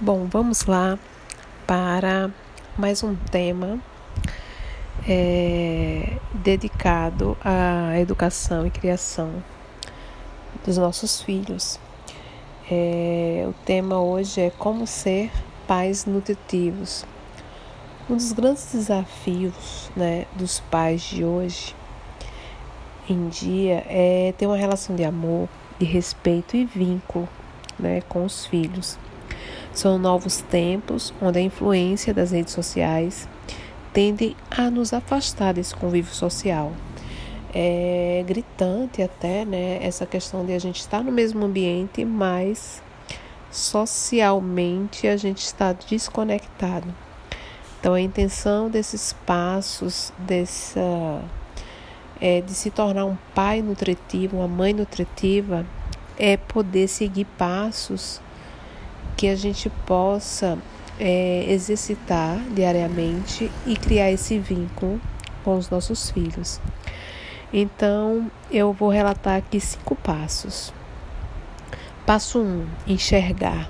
Bom, vamos lá para mais um tema é, dedicado à educação e criação dos nossos filhos. É, o tema hoje é como ser pais nutritivos. Um dos grandes desafios né, dos pais de hoje em dia é ter uma relação de amor, de respeito e vínculo né, com os filhos. São novos tempos onde a influência das redes sociais tende a nos afastar desse convívio social. É gritante até, né, essa questão de a gente estar no mesmo ambiente, mas socialmente a gente está desconectado. Então a intenção desses passos, dessa é, de se tornar um pai nutritivo, uma mãe nutritiva, é poder seguir passos que a gente possa é, exercitar diariamente e criar esse vínculo com os nossos filhos. Então, eu vou relatar aqui cinco passos. Passo 1: um, enxergar.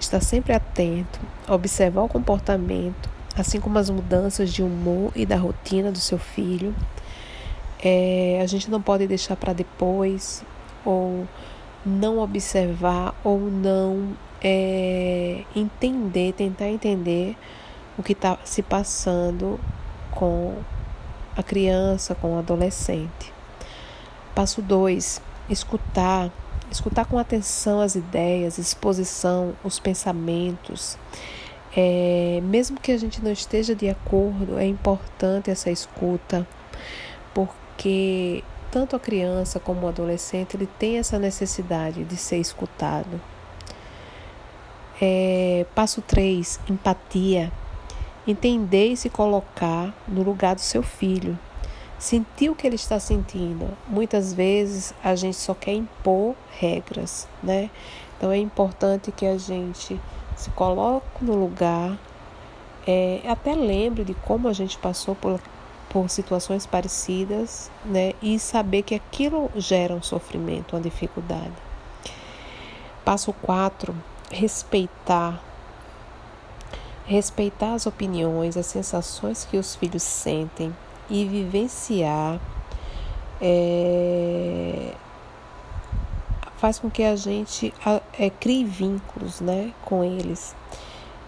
Estar sempre atento, observar o comportamento, assim como as mudanças de humor e da rotina do seu filho. É, a gente não pode deixar para depois ou não observar ou não é, entender, tentar entender o que está se passando com a criança, com o adolescente. Passo 2: escutar. Escutar com atenção as ideias, exposição, os pensamentos. É, mesmo que a gente não esteja de acordo, é importante essa escuta, porque tanto a criança como o adolescente ele tem essa necessidade de ser escutado. É, passo 3, empatia. Entender e se colocar no lugar do seu filho. Sentir o que ele está sentindo. Muitas vezes a gente só quer impor regras, né? Então é importante que a gente se coloque no lugar, é, até lembre de como a gente passou por por situações parecidas, né? E saber que aquilo gera um sofrimento, uma dificuldade. Passo 4, respeitar. Respeitar as opiniões, as sensações que os filhos sentem e vivenciar é, faz com que a gente é, crie vínculos né, com eles.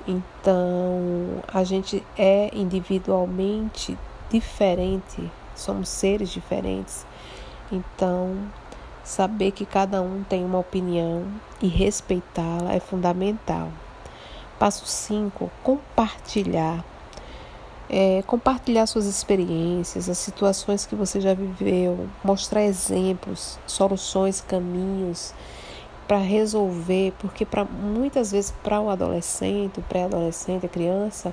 Então, a gente é individualmente diferente, somos seres diferentes. Então, saber que cada um tem uma opinião e respeitá-la é fundamental. Passo 5: compartilhar. É, compartilhar suas experiências, as situações que você já viveu, mostrar exemplos, soluções, caminhos para resolver, porque para muitas vezes para o adolescente, o pré-adolescente, a criança,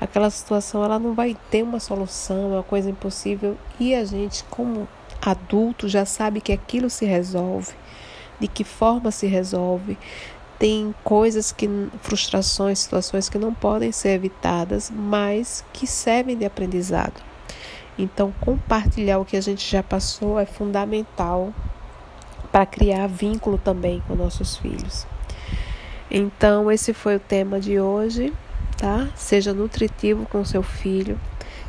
aquela situação ela não vai ter uma solução, é uma coisa impossível e a gente como adulto já sabe que aquilo se resolve, de que forma se resolve. Tem coisas que frustrações, situações que não podem ser evitadas, mas que servem de aprendizado. Então, compartilhar o que a gente já passou é fundamental para criar vínculo também com nossos filhos. Então, esse foi o tema de hoje, tá? Seja nutritivo com seu filho,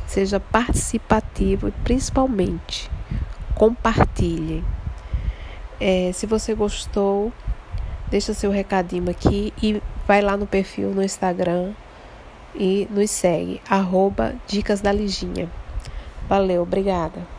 seja participativo e principalmente compartilhe. É, se você gostou, deixa seu recadinho aqui e vai lá no perfil no Instagram e nos segue, arroba Dicas da Liginha. Valeu, obrigada.